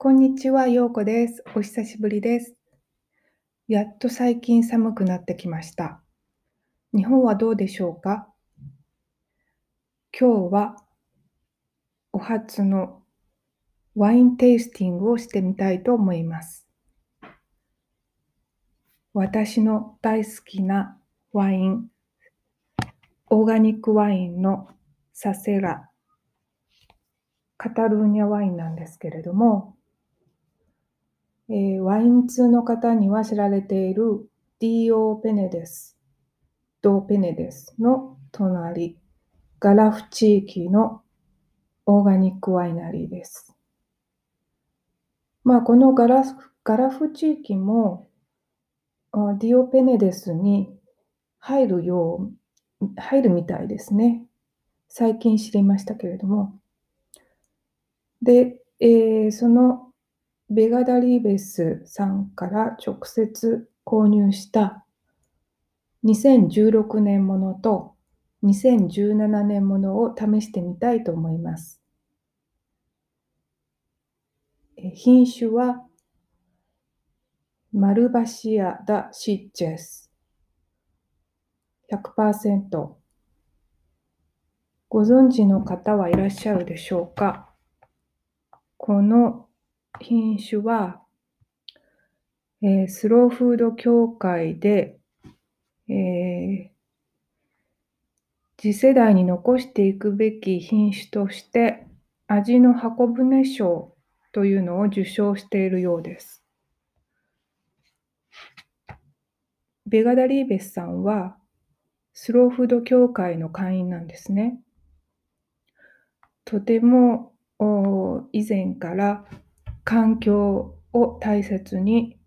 こんにちは、ようこです。お久しぶりです。やっと最近寒くなってきました。日本はどうでしょうか？今日はお初のワインテイスティングをしてみたいと思います。私の大好きなワイン、オーガニックワインのサセラ、カタルーニャワインなんですけれども、えー、ワイン通の方には知られているディオ・ペネデス、ド・ペネデスの隣、ガラフ地域のオーガニックワイナリーです。まあ、このガラガラフ地域もディオペネデスに入るよう、入るみたいですね。最近知りましたけれども。で、えー、そのベガダリーベスさんから直接購入した2016年ものと2017年ものを試してみたいと思います。品種はマルバシア・ダ・シッチェス。100%ご存知の方はいらっしゃるでしょうか？この品種は、えー、スローフード協会で、えー、次世代に残していくべき品種として味の箱舟賞というのを受賞しているようです。ベガダリーベスさんはスローフード協会の会員なんですね。とても以前から環境を大切に、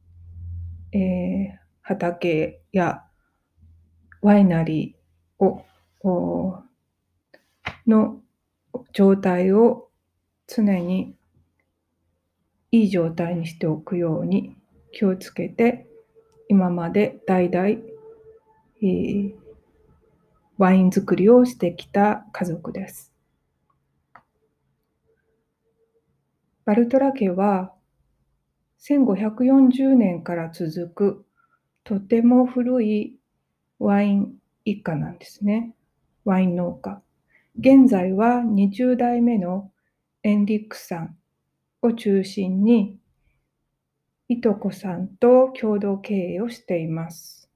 えー、畑やワイナリーをの状態を常にいい状態にしておくように気をつけて今まで代々、えー、ワイン作りをしてきた家族です。バルトラ家は1540年から続くとても古いワイン一家なんですね。ワイン農家。現在は20代目のエンリックさんを中心にいとこさんと共同経営をしています。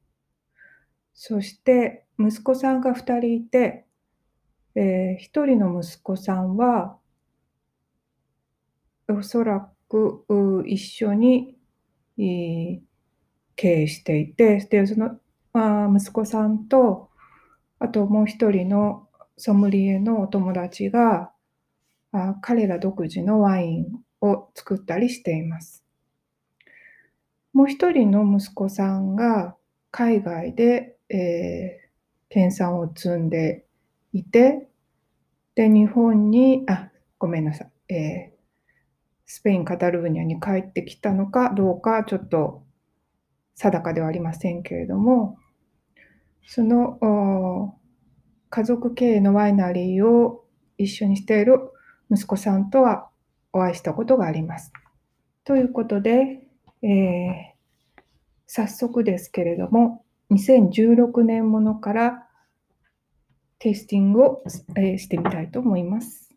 そして息子さんが2人いて、えー、1人の息子さんはおそらく一緒に経営していて、で、その、あ息子さんと、あともう一人のソムリエのお友達が、あ彼ら独自のワインを作ったりしています。もう一人の息子さんが海外で、えー、研鑽を積んでいて、で、日本に、あ、ごめんなさい。えースペイン・カタルーニャに帰ってきたのかどうかちょっと定かではありませんけれども、その家族経営のワイナリーを一緒にしている息子さんとはお会いしたことがあります。ということで、えー、早速ですけれども、2016年ものからテイスティングを、えー、してみたいと思います。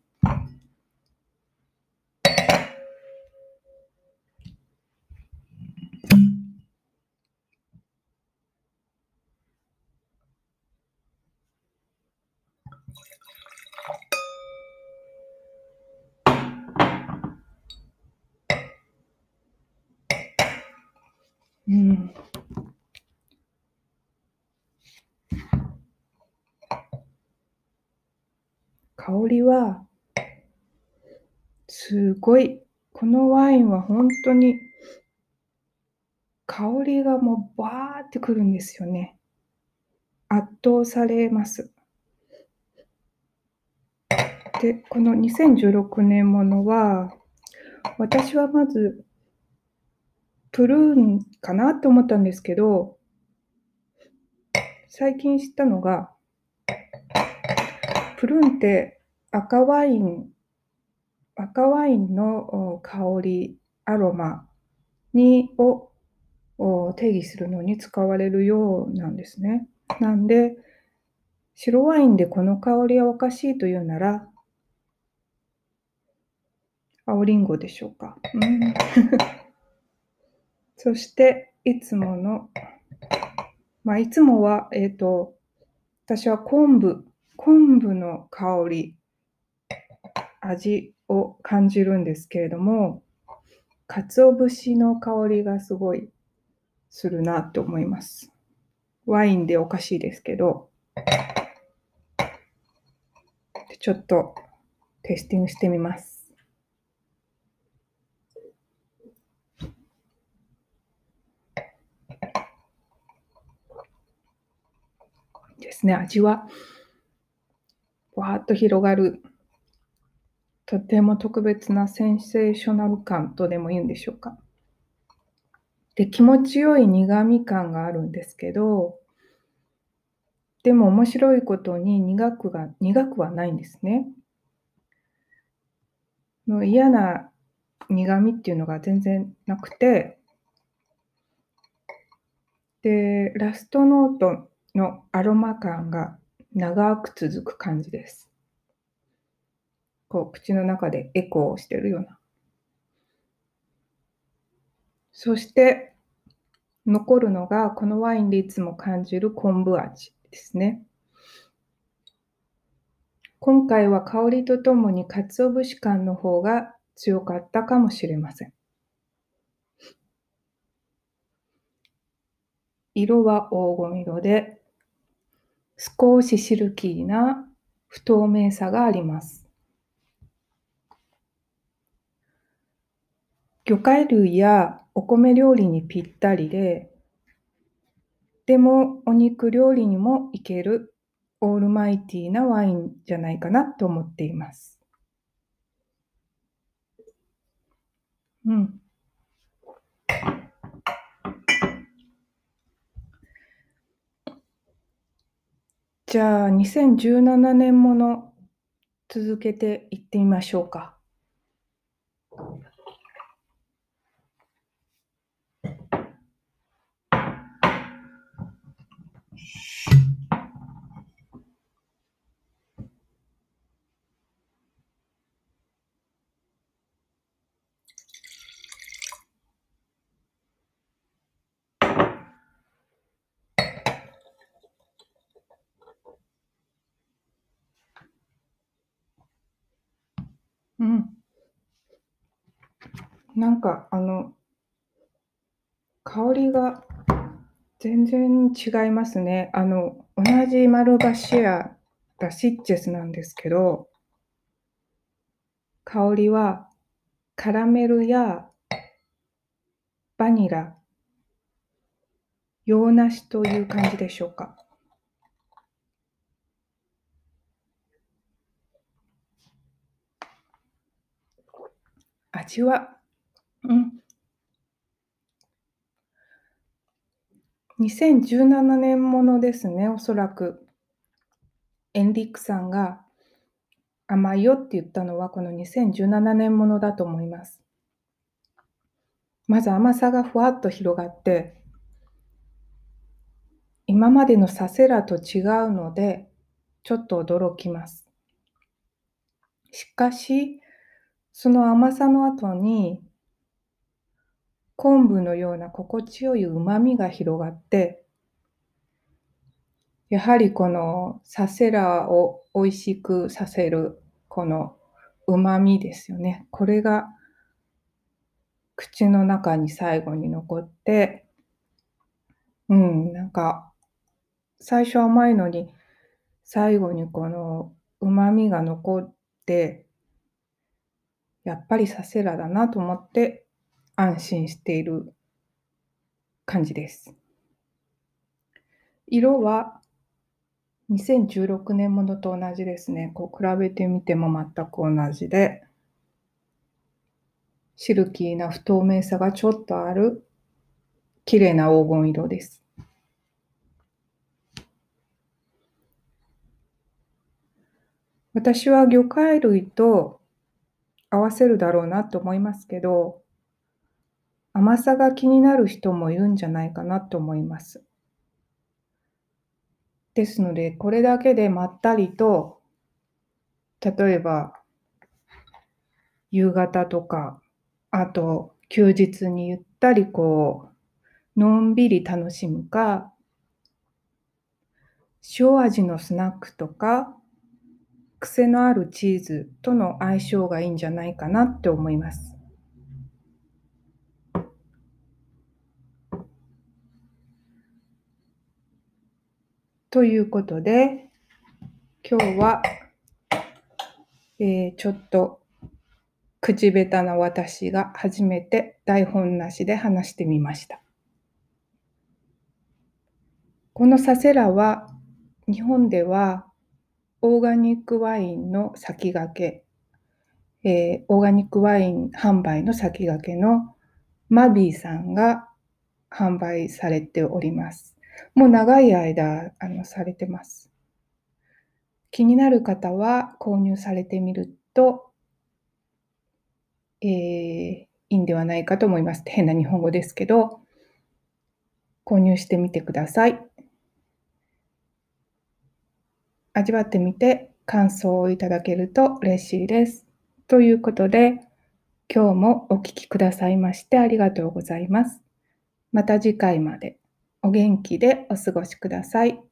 うん。香りは、すごい、このワインは本当に、香りがもうバーってくるんですよね。圧倒されます。で、この2016年ものは、私はまずプルーンかなって思ったんですけど、最近知ったのが、プルーンって赤ワイン、赤ワインの香りアロマにを定義するのに使われるようなんですね。なんで、白ワインでこの香りはおかしいというなら、青りんごでしょうか。うん、そして、いつもの、まあ、いつもは、えっ、ー、と、私は昆布、昆布の香り、味を感じるんですけれども、鰹節の香りがすごいするなと思います。ワインでおかしいですけど、ちょっとテスティングしてみます。ですね、味はわーっと広がるとても特別なセンセーショナル感とでも言うんでしょうか。で、気持ちよい苦味感があるんですけど、でも面白いことに苦くが苦くはないんですね。の嫌な苦味っていうのが全然なくて、で、ラストノートのアロマ感が長く続く感じです。こう口の中でエコーをしてるような。そして残るのがこのワインでいつも感じる昆布味ですね。今回は香りとともに鰹節感の方が強かったかもしれません。色は黄金色で少しシルキーな不透明さがあります。魚介類やお米料理にぴったりで、でもお肉料理にもいけるオールマイティーなワインじゃないかなと思っています。うん。じゃあ、2017年もの続けていってみましょうか。うん。なんか、あの、香りが全然違いますね。あの、同じマルバシア、ダシッチェスなんですけど、香りはカラメルやバニラ、洋梨という感じでしょうか。味は、うん。2017年ものですね、おそらく。エンリックさんが甘いよって言ったのはこの2017年ものだと思います。まず甘さがふわっと広がって、今までのサセラと違うので、ちょっと驚きます。しかし、その甘さの後に、昆布のような心地よい旨みが広がって、やはりこのサセラを美味しくさせるこの旨みですよね。これが口の中に最後に残って、うん、なんか最初甘いのに最後にこの旨みが残ってやっぱりサセラだなと思って安心している感じです。色は2016年ものと同じですね。こう比べてみても全く同じで、シルキーな不透明さがちょっとある綺麗な黄金色です。私は魚介類と合わせるだろうなと思いますけど、甘さが気になる人もいるんじゃないかなと思います。ですので、これだけでまったりと、例えば、夕方とか、あと休日にゆったりこう、のんびり楽しむか、塩味のスナックとか、癖のあるチーズとの相性がいいんじゃないかなって思います。ということで、今日は、えー、ちょっと口下手な私が初めて台本なしで話してみました。このサセラは日本ではオーガニックワインの先駆け、えー、オーガニックワイン販売の先駆けのマビーさんが販売されております。もう長い間あのされてます。気になる方は購入されてみるとえー、いいんではないかと思います。変な日本語ですけど、購入してみてください。味わってみて感想をいただけると嬉しいです。ということで、今日もお聴きくださいましてありがとうございます。また次回までお元気でお過ごしください。